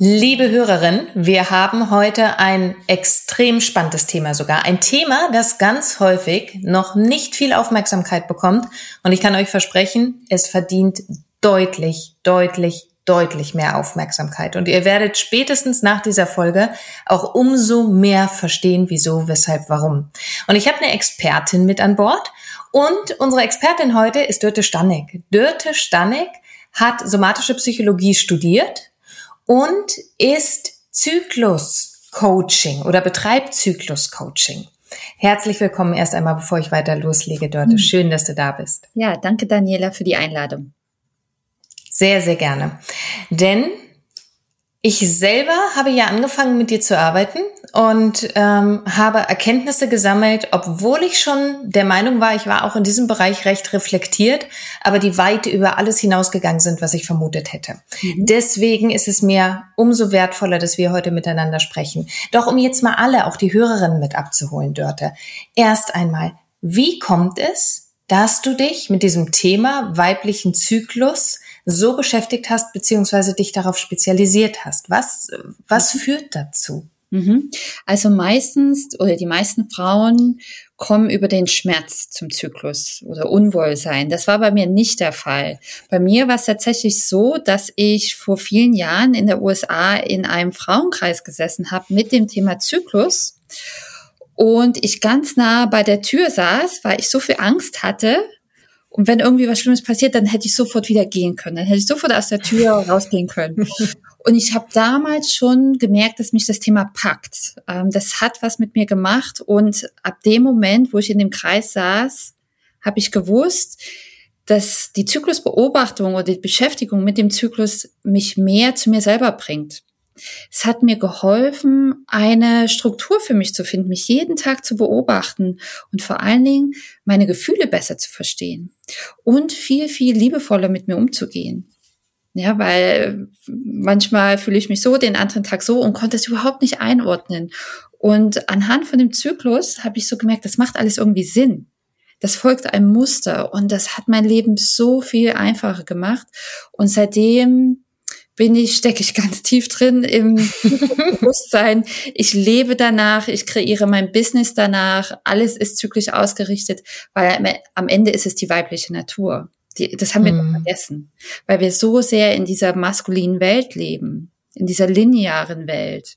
Liebe Hörerin, wir haben heute ein extrem spannendes Thema sogar. Ein Thema, das ganz häufig noch nicht viel Aufmerksamkeit bekommt. Und ich kann euch versprechen, es verdient deutlich, deutlich, deutlich mehr Aufmerksamkeit. Und ihr werdet spätestens nach dieser Folge auch umso mehr verstehen, wieso, weshalb, warum. Und ich habe eine Expertin mit an Bord. Und unsere Expertin heute ist Dörte Stannig. Dörte Stannig hat somatische Psychologie studiert und ist Zyklus-Coaching oder betreibt Zyklus-Coaching. Herzlich willkommen erst einmal, bevor ich weiter loslege, Dörte. Hm. Schön, dass du da bist. Ja, danke Daniela für die Einladung. Sehr, sehr gerne. Denn ich selber habe ja angefangen mit dir zu arbeiten und ähm, habe Erkenntnisse gesammelt, obwohl ich schon der Meinung war, ich war auch in diesem Bereich recht reflektiert, aber die weit über alles hinausgegangen sind, was ich vermutet hätte. Mhm. Deswegen ist es mir umso wertvoller, dass wir heute miteinander sprechen. Doch um jetzt mal alle, auch die Hörerinnen mit abzuholen, Dörte. Erst einmal, wie kommt es, dass du dich mit diesem Thema weiblichen Zyklus so beschäftigt hast, beziehungsweise dich darauf spezialisiert hast. Was, was mhm. führt dazu? Mhm. Also meistens oder die meisten Frauen kommen über den Schmerz zum Zyklus oder Unwohlsein. Das war bei mir nicht der Fall. Bei mir war es tatsächlich so, dass ich vor vielen Jahren in der USA in einem Frauenkreis gesessen habe mit dem Thema Zyklus und ich ganz nah bei der Tür saß, weil ich so viel Angst hatte, und wenn irgendwie was Schlimmes passiert, dann hätte ich sofort wieder gehen können. Dann hätte ich sofort aus der Tür rausgehen können. Und ich habe damals schon gemerkt, dass mich das Thema packt. Ähm, das hat was mit mir gemacht. Und ab dem Moment, wo ich in dem Kreis saß, habe ich gewusst, dass die Zyklusbeobachtung oder die Beschäftigung mit dem Zyklus mich mehr zu mir selber bringt. Es hat mir geholfen, eine Struktur für mich zu finden, mich jeden Tag zu beobachten und vor allen Dingen meine Gefühle besser zu verstehen und viel, viel liebevoller mit mir umzugehen. Ja, weil manchmal fühle ich mich so, den anderen Tag so und konnte es überhaupt nicht einordnen. Und anhand von dem Zyklus habe ich so gemerkt, das macht alles irgendwie Sinn. Das folgt einem Muster und das hat mein Leben so viel einfacher gemacht. Und seitdem bin ich, stecke ich ganz tief drin im Bewusstsein. Ich lebe danach, ich kreiere mein Business danach. Alles ist zyklisch ausgerichtet, weil am Ende ist es die weibliche Natur. Die, das haben wir mm. vergessen, weil wir so sehr in dieser maskulinen Welt leben, in dieser linearen Welt.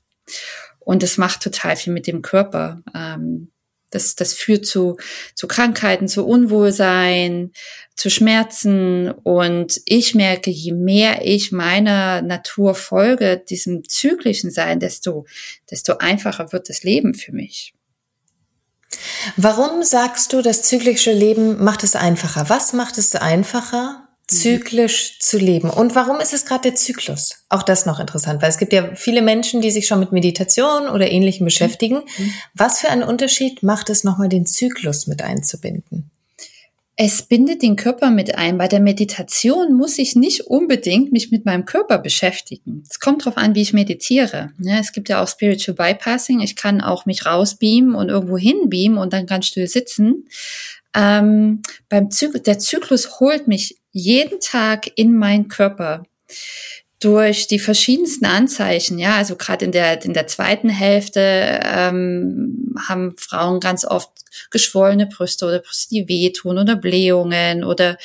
Und das macht total viel mit dem Körper. Ähm, das, das führt zu, zu Krankheiten, zu Unwohlsein, zu Schmerzen. Und ich merke, je mehr ich meiner Natur folge, diesem zyklischen Sein, desto, desto einfacher wird das Leben für mich. Warum sagst du, das zyklische Leben macht es einfacher? Was macht es einfacher, zyklisch zu leben. Und warum ist es gerade der Zyklus? Auch das noch interessant, weil es gibt ja viele Menschen, die sich schon mit Meditation oder Ähnlichem beschäftigen. Mhm. Was für einen Unterschied macht es nochmal, den Zyklus mit einzubinden? Es bindet den Körper mit ein. Bei der Meditation muss ich nicht unbedingt mich mit meinem Körper beschäftigen. Es kommt darauf an, wie ich meditiere. Ja, es gibt ja auch Spiritual Bypassing. Ich kann auch mich rausbeamen und irgendwo hinbeamen und dann ganz still sitzen. Ähm, beim Zyklus, der Zyklus holt mich jeden Tag in meinen Körper durch die verschiedensten Anzeichen, ja, also gerade in der in der zweiten Hälfte ähm, haben Frauen ganz oft geschwollene Brüste oder Brüste, die wehtun oder Blähungen oder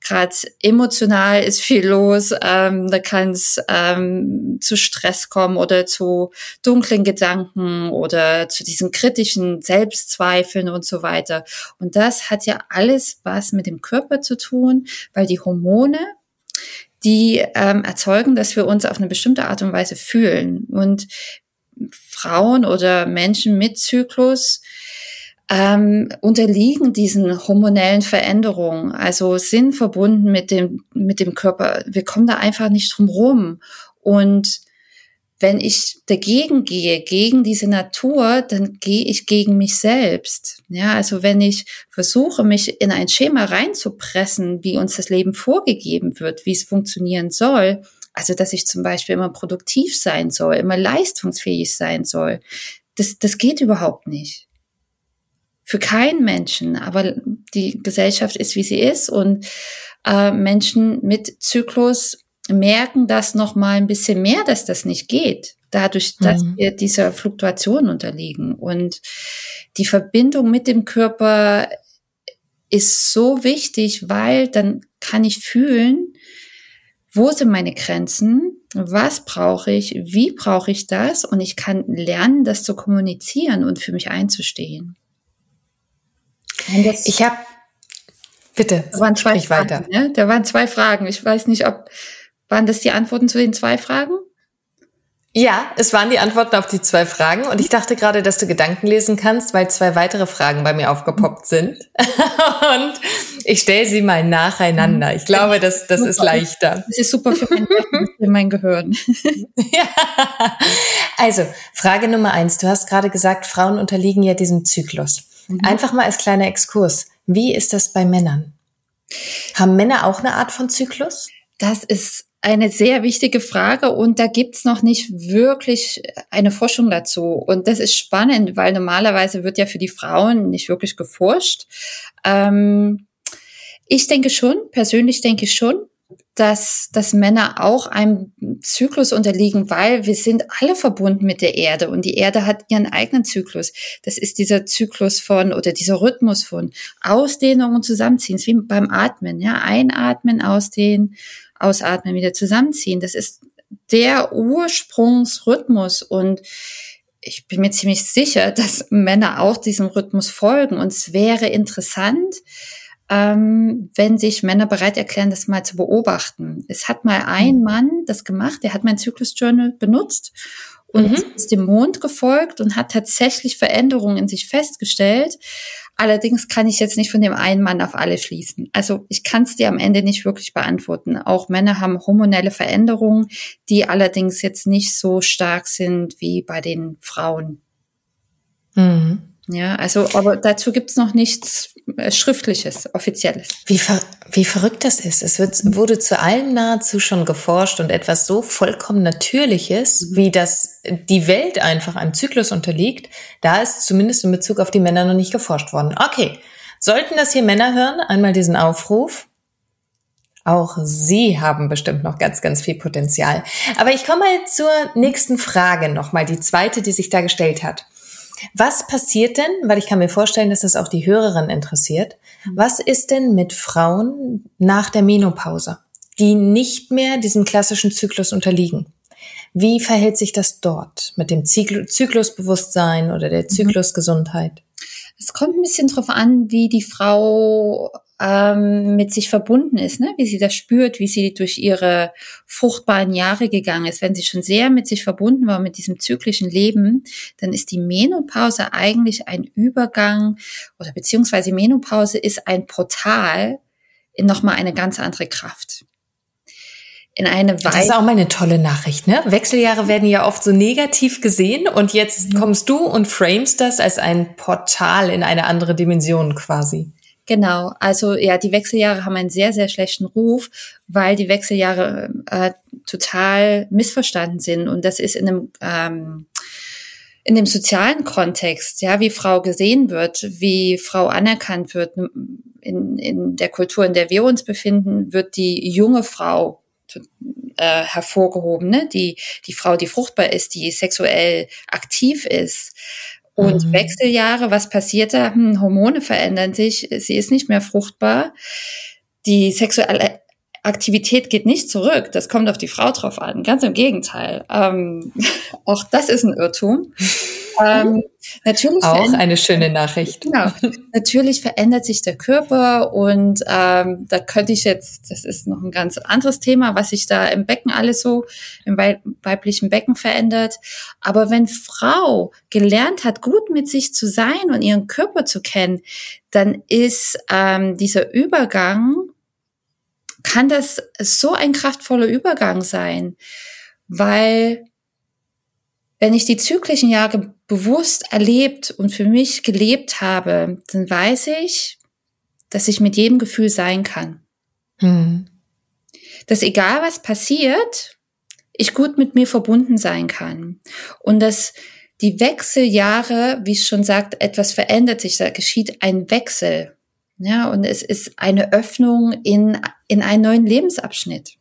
gerade emotional ist viel los, ähm, da kann es ähm, zu Stress kommen oder zu dunklen Gedanken oder zu diesen kritischen Selbstzweifeln und so weiter. Und das hat ja alles was mit dem Körper zu tun, weil die Hormone die ähm, erzeugen, dass wir uns auf eine bestimmte Art und Weise fühlen. Und Frauen oder Menschen mit Zyklus ähm, unterliegen diesen hormonellen Veränderungen, also sind verbunden mit dem, mit dem Körper. Wir kommen da einfach nicht drum rum. Und wenn ich dagegen gehe, gegen diese Natur, dann gehe ich gegen mich selbst. Ja, also wenn ich versuche, mich in ein Schema reinzupressen, wie uns das Leben vorgegeben wird, wie es funktionieren soll, also dass ich zum Beispiel immer produktiv sein soll, immer leistungsfähig sein soll, das, das geht überhaupt nicht. Für keinen Menschen, aber die Gesellschaft ist, wie sie ist und äh, Menschen mit Zyklus merken das noch mal ein bisschen mehr, dass das nicht geht. Dadurch, dass mhm. wir dieser Fluktuation unterliegen. Und die Verbindung mit dem Körper ist so wichtig, weil dann kann ich fühlen, wo sind meine Grenzen, was brauche ich, wie brauche ich das und ich kann lernen, das zu kommunizieren und für mich einzustehen. ich habe Bitte, da waren zwei Fragen, weiter. Ne? Da waren zwei Fragen. Ich weiß nicht, ob waren das die Antworten zu den zwei Fragen? Ja, es waren die Antworten auf die zwei Fragen und ich dachte gerade, dass du Gedanken lesen kannst, weil zwei weitere Fragen bei mir aufgepoppt sind. und ich stelle sie mal nacheinander. Ich glaube, das, das ist leichter. Das ist super für mein, für mein Gehirn. ja. Also, Frage Nummer eins. Du hast gerade gesagt, Frauen unterliegen ja diesem Zyklus. Mhm. Einfach mal als kleiner Exkurs. Wie ist das bei Männern? Haben Männer auch eine Art von Zyklus? Das ist eine sehr wichtige Frage und da gibt's noch nicht wirklich eine Forschung dazu. Und das ist spannend, weil normalerweise wird ja für die Frauen nicht wirklich geforscht. Ähm, ich denke schon, persönlich denke ich schon, dass, dass Männer auch einem Zyklus unterliegen, weil wir sind alle verbunden mit der Erde und die Erde hat ihren eigenen Zyklus. Das ist dieser Zyklus von oder dieser Rhythmus von Ausdehnung und Zusammenziehen, wie beim Atmen, ja, einatmen, ausdehnen, ausatmen, wieder zusammenziehen. Das ist der Ursprungsrhythmus und ich bin mir ziemlich sicher, dass Männer auch diesem Rhythmus folgen. Und es wäre interessant, ähm, wenn sich Männer bereit erklären, das mal zu beobachten. Es hat mal ein mhm. Mann das gemacht, der hat mein Zyklus-Journal benutzt und mhm. ist dem Mond gefolgt und hat tatsächlich Veränderungen in sich festgestellt. Allerdings kann ich jetzt nicht von dem einen Mann auf alle schließen. Also ich kann es dir am Ende nicht wirklich beantworten. Auch Männer haben hormonelle Veränderungen, die allerdings jetzt nicht so stark sind wie bei den Frauen. Mhm. Ja, also, aber dazu gibt's noch nichts Schriftliches, Offizielles. Wie, ver wie verrückt das ist. Es wird, wurde zu allem nahezu schon geforscht und etwas so vollkommen Natürliches, mhm. wie das die Welt einfach einem Zyklus unterliegt, da ist zumindest in Bezug auf die Männer noch nicht geforscht worden. Okay, sollten das hier Männer hören, einmal diesen Aufruf. Auch Sie haben bestimmt noch ganz, ganz viel Potenzial. Aber ich komme mal zur nächsten Frage nochmal, die zweite, die sich da gestellt hat. Was passiert denn, weil ich kann mir vorstellen, dass das auch die Hörerin interessiert, mhm. was ist denn mit Frauen nach der Menopause, die nicht mehr diesem klassischen Zyklus unterliegen? Wie verhält sich das dort mit dem Zyklusbewusstsein oder der mhm. Zyklusgesundheit? Es kommt ein bisschen drauf an, wie die Frau ähm, mit sich verbunden ist, ne? wie sie das spürt, wie sie durch ihre fruchtbaren Jahre gegangen ist. Wenn sie schon sehr mit sich verbunden war, mit diesem zyklischen Leben, dann ist die Menopause eigentlich ein Übergang oder beziehungsweise Menopause ist ein Portal in nochmal eine ganz andere Kraft. In eine Weise. Das ist auch mal eine tolle Nachricht, ne? Wechseljahre werden ja oft so negativ gesehen und jetzt mhm. kommst du und framest das als ein Portal in eine andere Dimension quasi. Genau, also ja, die Wechseljahre haben einen sehr, sehr schlechten Ruf, weil die Wechseljahre äh, total missverstanden sind. Und das ist in einem ähm, in dem sozialen Kontext, ja, wie Frau gesehen wird, wie Frau anerkannt wird, in, in der Kultur, in der wir uns befinden, wird die junge Frau äh, hervorgehoben, ne? die, die Frau, die fruchtbar ist, die sexuell aktiv ist. Und mhm. Wechseljahre, was passiert da? Hm, Hormone verändern sich, sie ist nicht mehr fruchtbar. Die sexuelle Aktivität geht nicht zurück. Das kommt auf die Frau drauf an. Ganz im Gegenteil. Ähm, auch das ist ein Irrtum. Ähm, natürlich auch eine schöne Nachricht. Genau. Natürlich verändert sich der Körper und ähm, da könnte ich jetzt, das ist noch ein ganz anderes Thema, was sich da im Becken alles so im weiblichen Becken verändert. Aber wenn Frau gelernt hat, gut mit sich zu sein und ihren Körper zu kennen, dann ist ähm, dieser Übergang kann das so ein kraftvoller Übergang sein, weil wenn ich die zyklischen Jahre bewusst erlebt und für mich gelebt habe, dann weiß ich, dass ich mit jedem Gefühl sein kann. Hm. Dass egal was passiert, ich gut mit mir verbunden sein kann. Und dass die Wechseljahre, wie es schon sagt, etwas verändert sich, da geschieht ein Wechsel. Ja, und es ist eine Öffnung in, in einen neuen Lebensabschnitt.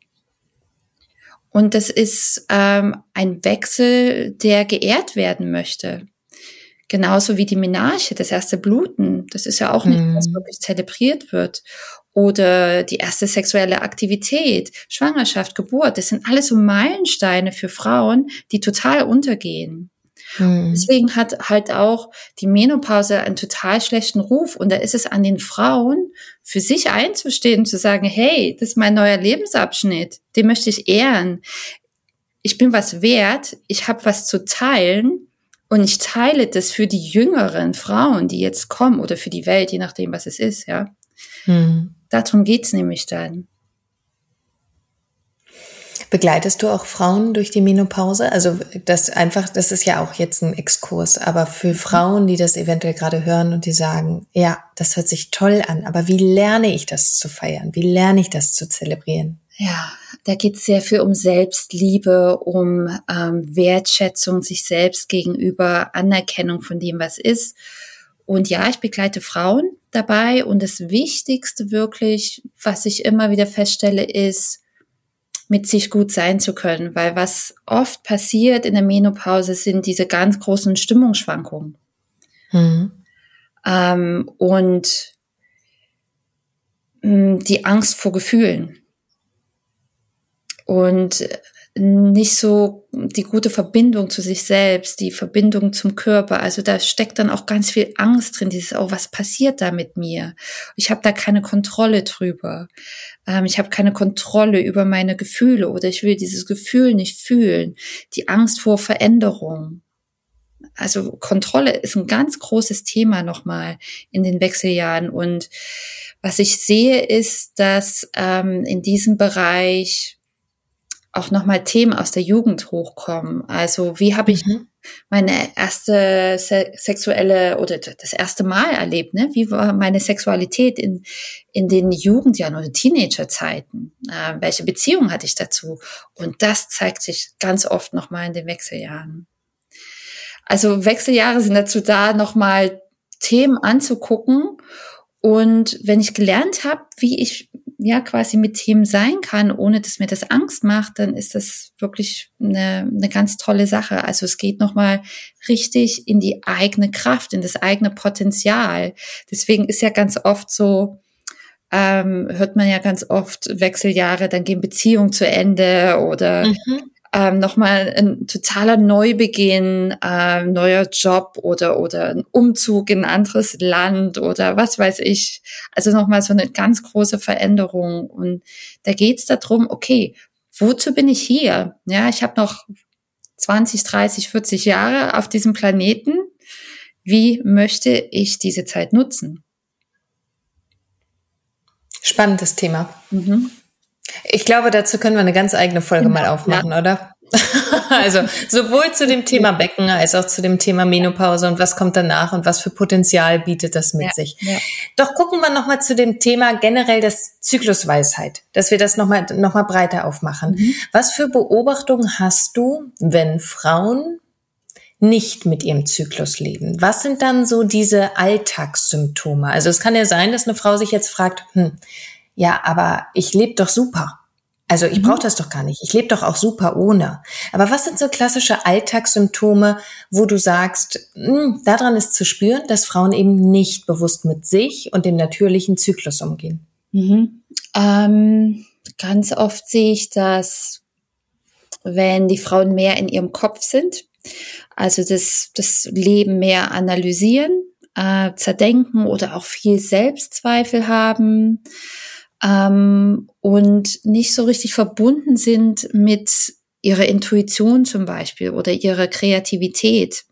Und das ist ähm, ein Wechsel, der geehrt werden möchte. Genauso wie die Menarche, das erste Bluten. Das ist ja auch nicht, was mhm. wirklich zelebriert wird. Oder die erste sexuelle Aktivität, Schwangerschaft, Geburt. Das sind alles so Meilensteine für Frauen, die total untergehen. Mhm. Deswegen hat halt auch die Menopause einen total schlechten Ruf. Und da ist es an den Frauen, für sich einzustehen, zu sagen, hey, das ist mein neuer Lebensabschnitt, den möchte ich ehren. Ich bin was wert, ich habe was zu teilen und ich teile das für die jüngeren Frauen, die jetzt kommen oder für die Welt, je nachdem, was es ist, ja. Mhm. Darum geht's nämlich dann. Begleitest du auch Frauen durch die Menopause? Also das einfach, das ist ja auch jetzt ein Exkurs, aber für Frauen, die das eventuell gerade hören und die sagen, ja, das hört sich toll an, aber wie lerne ich das zu feiern? Wie lerne ich das zu zelebrieren? Ja, da geht es sehr viel um Selbstliebe, um ähm, Wertschätzung sich selbst gegenüber, Anerkennung von dem, was ist. Und ja, ich begleite Frauen dabei und das Wichtigste wirklich, was ich immer wieder feststelle, ist, mit sich gut sein zu können, weil was oft passiert in der Menopause sind diese ganz großen Stimmungsschwankungen. Mhm. Ähm, und mh, hm, die Angst vor Gefühlen. Und nicht so die gute Verbindung zu sich selbst, die Verbindung zum Körper. Also da steckt dann auch ganz viel Angst drin, dieses, oh, was passiert da mit mir? Ich habe da keine Kontrolle drüber. Ähm, ich habe keine Kontrolle über meine Gefühle oder ich will dieses Gefühl nicht fühlen. Die Angst vor Veränderung. Also Kontrolle ist ein ganz großes Thema nochmal in den Wechseljahren. Und was ich sehe, ist, dass ähm, in diesem Bereich auch nochmal Themen aus der Jugend hochkommen. Also wie habe ich mhm. meine erste se sexuelle oder das erste Mal erlebt? Ne? Wie war meine Sexualität in, in den Jugendjahren oder Teenagerzeiten? Äh, welche Beziehung hatte ich dazu? Und das zeigt sich ganz oft nochmal in den Wechseljahren. Also Wechseljahre sind dazu da, nochmal Themen anzugucken. Und wenn ich gelernt habe, wie ich ja quasi mit Themen sein kann, ohne dass mir das Angst macht, dann ist das wirklich eine, eine ganz tolle Sache. Also es geht nochmal richtig in die eigene Kraft, in das eigene Potenzial. Deswegen ist ja ganz oft so, ähm, hört man ja ganz oft Wechseljahre, dann gehen Beziehungen zu Ende oder mhm ähm, nochmal ein totaler Neubeginn, äh, neuer Job oder, oder ein Umzug in ein anderes Land oder was weiß ich. Also nochmal so eine ganz große Veränderung. Und da geht's darum, okay, wozu bin ich hier? Ja, ich habe noch 20, 30, 40 Jahre auf diesem Planeten. Wie möchte ich diese Zeit nutzen? Spannendes Thema. Mhm. Ich glaube, dazu können wir eine ganz eigene Folge genau, mal aufmachen, ja. oder? also sowohl zu dem Thema Becken als auch zu dem Thema Menopause und was kommt danach und was für Potenzial bietet das mit ja, sich. Ja. Doch gucken wir nochmal zu dem Thema generell das Zyklusweisheit, dass wir das nochmal noch mal breiter aufmachen. Mhm. Was für Beobachtungen hast du, wenn Frauen nicht mit ihrem Zyklus leben? Was sind dann so diese Alltagssymptome? Also es kann ja sein, dass eine Frau sich jetzt fragt, hm, ja, aber ich lebe doch super. Also ich mhm. brauche das doch gar nicht. Ich lebe doch auch super ohne. Aber was sind so klassische Alltagssymptome, wo du sagst, mh, hm, daran ist zu spüren, dass Frauen eben nicht bewusst mit sich und dem natürlichen Zyklus umgehen? Mhm. Ähm, ganz oft sehe ich das, wenn die Frauen mehr in ihrem Kopf sind, also das, das Leben mehr analysieren, äh, zerdenken oder auch viel Selbstzweifel haben ähm, und nicht so richtig verbunden sind mit ihrer Intuition zum Beispiel oder ihrer Kreativität.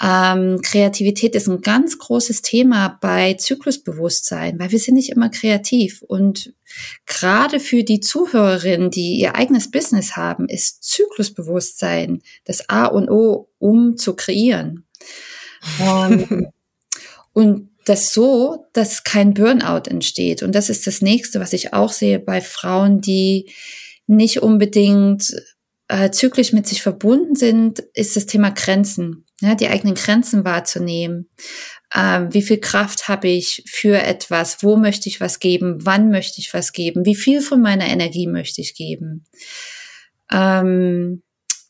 Ähm, Kreativität ist ein ganz großes Thema bei Zyklusbewusstsein, weil wir sind nicht immer kreativ. Und gerade für die Zuhörerinnen, die ihr eigenes Business haben, ist Zyklusbewusstsein das A und O, um zu kreieren. Ähm, und das so, dass kein Burnout entsteht. Und das ist das nächste, was ich auch sehe bei Frauen, die nicht unbedingt äh, zyklisch mit sich verbunden sind, ist das Thema Grenzen, ja, die eigenen Grenzen wahrzunehmen. Ähm, wie viel Kraft habe ich für etwas? Wo möchte ich was geben? Wann möchte ich was geben? Wie viel von meiner Energie möchte ich geben? Ähm,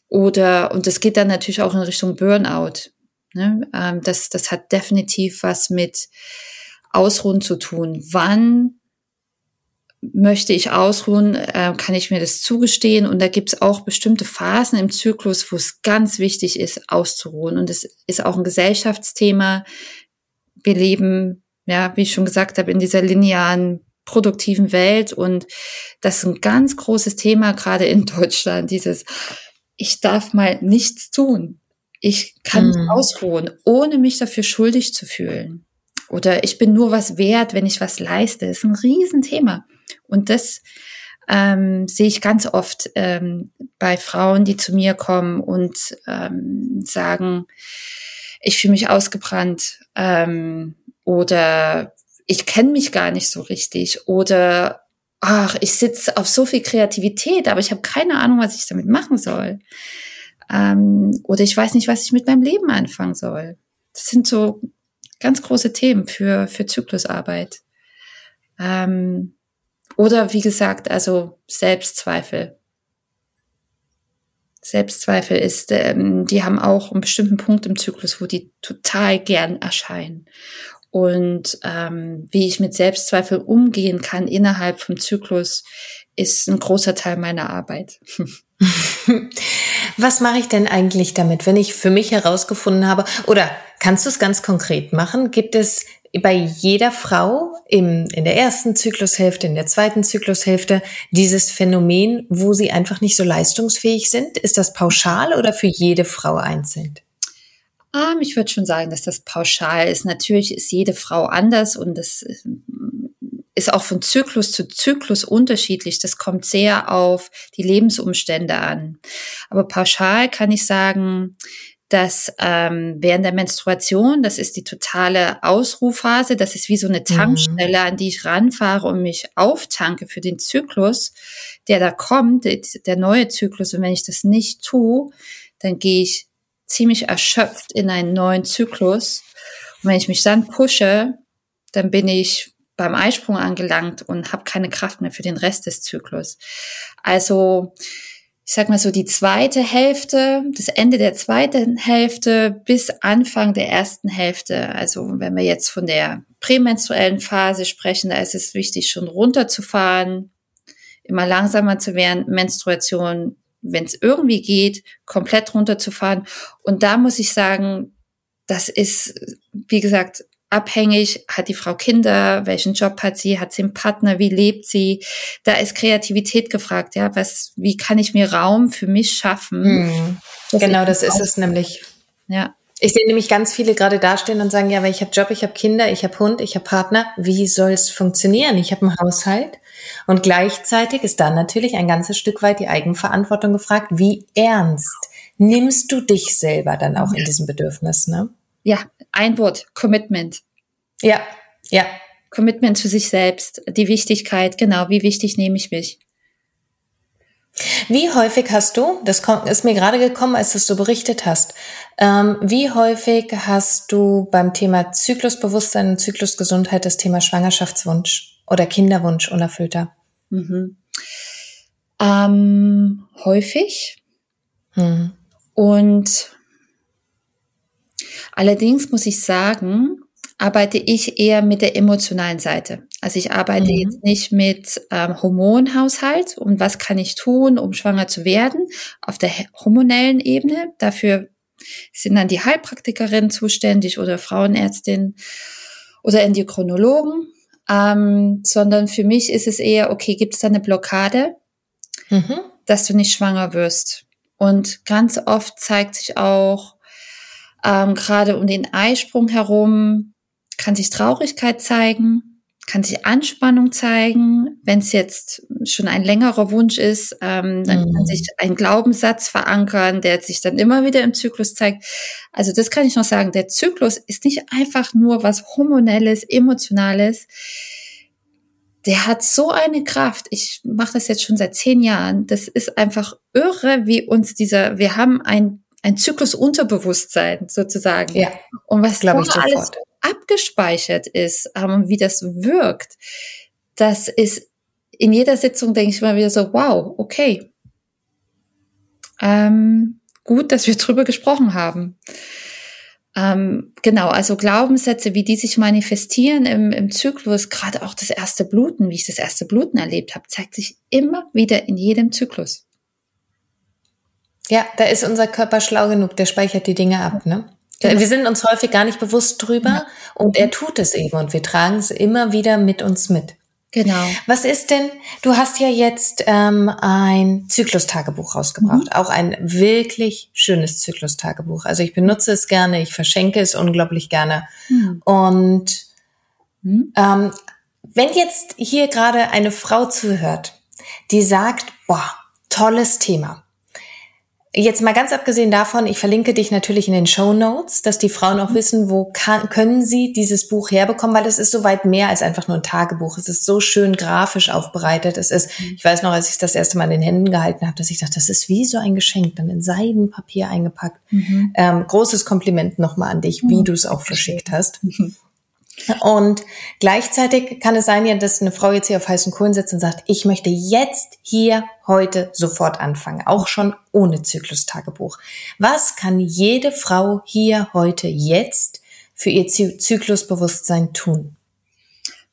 oder, und das geht dann natürlich auch in Richtung Burnout. Ne? Ähm, das, das hat definitiv was mit Ausruhen zu tun. Wann möchte ich ausruhen, äh, kann ich mir das zugestehen. Und da gibt es auch bestimmte Phasen im Zyklus, wo es ganz wichtig ist, auszuruhen. Und es ist auch ein Gesellschaftsthema. Wir leben, ja, wie ich schon gesagt habe, in dieser linearen produktiven Welt. Und das ist ein ganz großes Thema, gerade in Deutschland, dieses, ich darf mal nichts tun. Ich kann mhm. ausruhen, ohne mich dafür schuldig zu fühlen. Oder ich bin nur was wert, wenn ich was leiste. Das ist ein Riesenthema. Und das ähm, sehe ich ganz oft ähm, bei Frauen, die zu mir kommen und ähm, sagen, ich fühle mich ausgebrannt ähm, oder ich kenne mich gar nicht so richtig oder ach, ich sitze auf so viel Kreativität, aber ich habe keine Ahnung, was ich damit machen soll. Ähm, oder ich weiß nicht, was ich mit meinem Leben anfangen soll. Das sind so ganz große Themen für, für Zyklusarbeit. Ähm, oder wie gesagt, also Selbstzweifel. Selbstzweifel ist, ähm, die haben auch einen bestimmten Punkt im Zyklus, wo die total gern erscheinen. Und ähm, wie ich mit Selbstzweifel umgehen kann innerhalb vom Zyklus, ist ein großer Teil meiner Arbeit. Was mache ich denn eigentlich damit, wenn ich für mich herausgefunden habe, oder kannst du es ganz konkret machen? Gibt es bei jeder Frau im, in der ersten Zyklushälfte, in der zweiten Zyklushälfte dieses Phänomen, wo sie einfach nicht so leistungsfähig sind? Ist das pauschal oder für jede Frau einzeln? Ähm, ich würde schon sagen, dass das pauschal ist. Natürlich ist jede Frau anders und das ist auch von Zyklus zu Zyklus unterschiedlich. Das kommt sehr auf die Lebensumstände an. Aber pauschal kann ich sagen, dass ähm, während der Menstruation, das ist die totale Ausruhphase, das ist wie so eine mhm. Tankstelle, an die ich ranfahre und mich auftanke für den Zyklus, der da kommt, der neue Zyklus. Und wenn ich das nicht tue, dann gehe ich ziemlich erschöpft in einen neuen Zyklus. Und wenn ich mich dann pushe, dann bin ich beim Eisprung angelangt und habe keine Kraft mehr für den Rest des Zyklus. Also ich sag mal so die zweite Hälfte, das Ende der zweiten Hälfte bis Anfang der ersten Hälfte. Also wenn wir jetzt von der prämenstruellen Phase sprechen, da ist es wichtig, schon runterzufahren, immer langsamer zu werden, Menstruation, wenn es irgendwie geht, komplett runterzufahren. Und da muss ich sagen, das ist, wie gesagt, abhängig, hat die Frau Kinder, welchen Job hat sie, hat sie einen Partner, wie lebt sie? Da ist Kreativität gefragt, ja, was, wie kann ich mir Raum für mich schaffen? Mhm. Genau, das ist es nämlich. Ja. Ich sehe nämlich ganz viele gerade dastehen und sagen, ja, aber ich habe Job, ich habe Kinder, ich habe Hund, ich habe Partner. Wie soll es funktionieren? Ich habe einen Haushalt. Und gleichzeitig ist dann natürlich ein ganzes Stück weit die Eigenverantwortung gefragt. Wie ernst nimmst du dich selber dann auch in diesem Bedürfnis? Ne? Ja, ein Wort, Commitment. Ja, ja. Commitment zu sich selbst, die Wichtigkeit, genau, wie wichtig nehme ich mich. Wie häufig hast du, das ist mir gerade gekommen, als du es so berichtet hast, ähm, wie häufig hast du beim Thema Zyklusbewusstsein und Zyklusgesundheit das Thema Schwangerschaftswunsch oder Kinderwunsch unerfüllter? Mhm. Ähm, häufig. Mhm. Und allerdings muss ich sagen, arbeite ich eher mit der emotionalen Seite. Also ich arbeite mhm. jetzt nicht mit ähm, Hormonhaushalt und was kann ich tun, um schwanger zu werden, auf der hormonellen Ebene. Dafür sind dann die Heilpraktikerinnen zuständig oder Frauenärztin oder Endokrinologen. Ähm, sondern für mich ist es eher, okay, gibt es da eine Blockade, mhm. dass du nicht schwanger wirst? Und ganz oft zeigt sich auch ähm, gerade um den Eisprung herum, kann sich Traurigkeit zeigen, kann sich Anspannung zeigen. Wenn es jetzt schon ein längerer Wunsch ist, ähm, dann mhm. kann sich ein Glaubenssatz verankern, der sich dann immer wieder im Zyklus zeigt. Also das kann ich noch sagen. Der Zyklus ist nicht einfach nur was hormonelles, emotionales. Der hat so eine Kraft. Ich mache das jetzt schon seit zehn Jahren. Das ist einfach irre, wie uns dieser, wir haben ein ein Zyklusunterbewusstsein sozusagen. Ja. Und was glaube ich sofort. alles abgespeichert ist ähm, und wie das wirkt, das ist in jeder Sitzung denke ich immer wieder so, wow, okay. Ähm, gut, dass wir drüber gesprochen haben. Ähm, genau, also Glaubenssätze, wie die sich manifestieren im, im Zyklus, gerade auch das erste Bluten, wie ich das erste Bluten erlebt habe, zeigt sich immer wieder in jedem Zyklus. Ja, da ist unser Körper schlau genug, der speichert die Dinge ab, ne? Genau. Wir sind uns häufig gar nicht bewusst drüber ja. und er tut es eben und wir tragen es immer wieder mit uns mit. Genau. Was ist denn, du hast ja jetzt ähm, ein Zyklustagebuch rausgebracht, mhm. auch ein wirklich schönes Zyklustagebuch. Also ich benutze es gerne, ich verschenke es unglaublich gerne. Mhm. Und mhm. Ähm, wenn jetzt hier gerade eine Frau zuhört, die sagt, boah, tolles Thema. Jetzt mal ganz abgesehen davon, ich verlinke dich natürlich in den Show Notes, dass die Frauen auch wissen, wo kann, können sie dieses Buch herbekommen, weil es ist so weit mehr als einfach nur ein Tagebuch. Es ist so schön grafisch aufbereitet. Es ist, ich weiß noch, als ich das erste Mal in den Händen gehalten habe, dass ich dachte, das ist wie so ein Geschenk, dann in Seidenpapier eingepackt. Mhm. Ähm, großes Kompliment nochmal an dich, wie mhm. du es auch verschickt hast. Mhm. Und gleichzeitig kann es sein, ja, dass eine Frau jetzt hier auf heißen Kohlen sitzt und sagt, ich möchte jetzt hier heute sofort anfangen, auch schon ohne Zyklustagebuch. Was kann jede Frau hier heute jetzt für ihr Zyklusbewusstsein tun?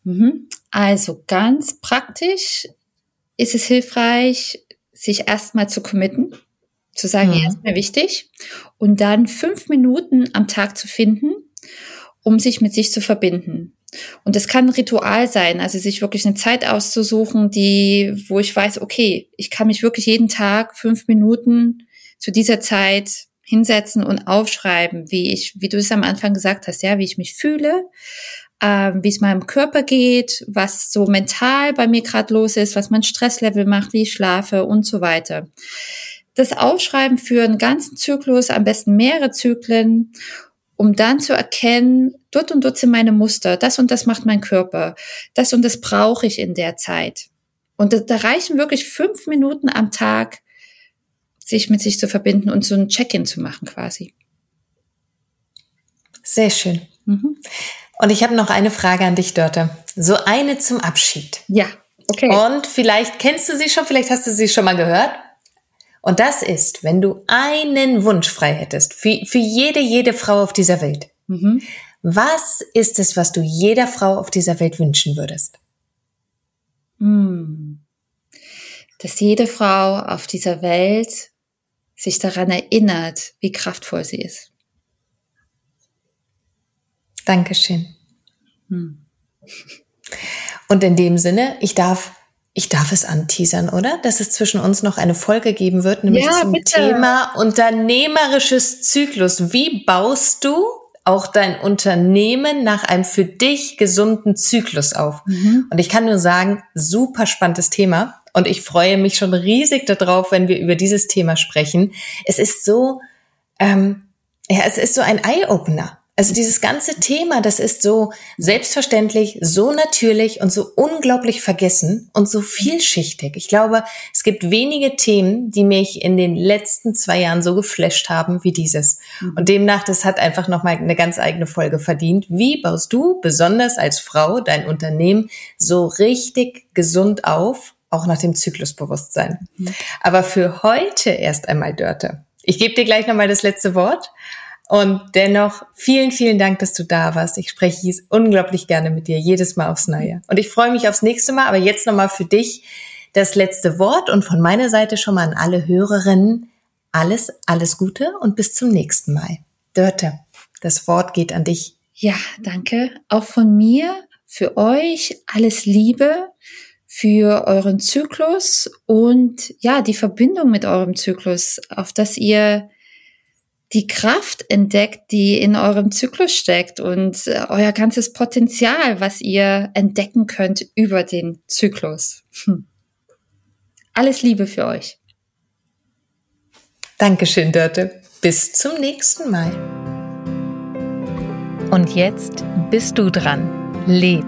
Mhm. Also ganz praktisch ist es hilfreich, sich erstmal zu committen, zu sagen, mhm. ja, ist mir wichtig, und dann fünf Minuten am Tag zu finden, um sich mit sich zu verbinden. Und das kann ein Ritual sein, also sich wirklich eine Zeit auszusuchen, die, wo ich weiß, okay, ich kann mich wirklich jeden Tag fünf Minuten zu dieser Zeit hinsetzen und aufschreiben, wie ich, wie du es am Anfang gesagt hast, ja, wie ich mich fühle, ähm, wie es meinem Körper geht, was so mental bei mir gerade los ist, was mein Stresslevel macht, wie ich schlafe und so weiter. Das Aufschreiben für einen ganzen Zyklus, am besten mehrere Zyklen um dann zu erkennen, dort und dort sind meine Muster, das und das macht mein Körper, das und das brauche ich in der Zeit. Und da, da reichen wirklich fünf Minuten am Tag, sich mit sich zu verbinden und so ein Check-in zu machen quasi. Sehr schön. Mhm. Und ich habe noch eine Frage an dich, Dörte. So eine zum Abschied. Ja, okay. Und vielleicht kennst du sie schon, vielleicht hast du sie schon mal gehört. Und das ist, wenn du einen Wunsch frei hättest, für, für jede, jede Frau auf dieser Welt. Mhm. Was ist es, was du jeder Frau auf dieser Welt wünschen würdest? Hm. Dass jede Frau auf dieser Welt sich daran erinnert, wie kraftvoll sie ist. Dankeschön. Hm. Und in dem Sinne, ich darf ich darf es anteasern, oder? Dass es zwischen uns noch eine Folge geben wird, nämlich ja, zum bitte. Thema unternehmerisches Zyklus. Wie baust du auch dein Unternehmen nach einem für dich gesunden Zyklus auf? Mhm. Und ich kann nur sagen, super spannendes Thema. Und ich freue mich schon riesig darauf, wenn wir über dieses Thema sprechen. Es ist so, ähm, ja, es ist so ein Eye-Opener. Also dieses ganze Thema, das ist so selbstverständlich, so natürlich und so unglaublich vergessen und so vielschichtig. Ich glaube, es gibt wenige Themen, die mich in den letzten zwei Jahren so geflasht haben wie dieses. Mhm. Und demnach, das hat einfach nochmal eine ganz eigene Folge verdient. Wie baust du besonders als Frau dein Unternehmen so richtig gesund auf, auch nach dem Zyklusbewusstsein? Mhm. Aber für heute erst einmal, Dörte. Ich gebe dir gleich nochmal das letzte Wort. Und dennoch vielen, vielen Dank, dass du da warst. Ich spreche unglaublich gerne mit dir, jedes Mal aufs Neue. Und ich freue mich aufs nächste Mal, aber jetzt nochmal für dich das letzte Wort und von meiner Seite schon mal an alle Hörerinnen alles, alles Gute und bis zum nächsten Mal. Dörte, das Wort geht an dich. Ja, danke. Auch von mir, für euch alles Liebe für euren Zyklus und ja, die Verbindung mit eurem Zyklus, auf dass ihr die Kraft entdeckt, die in eurem Zyklus steckt und äh, euer ganzes Potenzial, was ihr entdecken könnt über den Zyklus. Hm. Alles Liebe für euch. Dankeschön, Dörte. Bis zum nächsten Mal. Und jetzt bist du dran. Leb.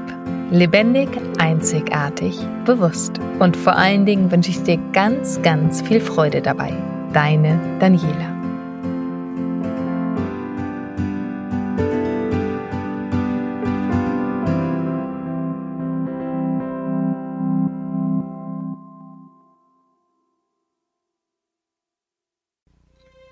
Lebendig, einzigartig, bewusst. Und vor allen Dingen wünsche ich dir ganz, ganz viel Freude dabei. Deine Daniela.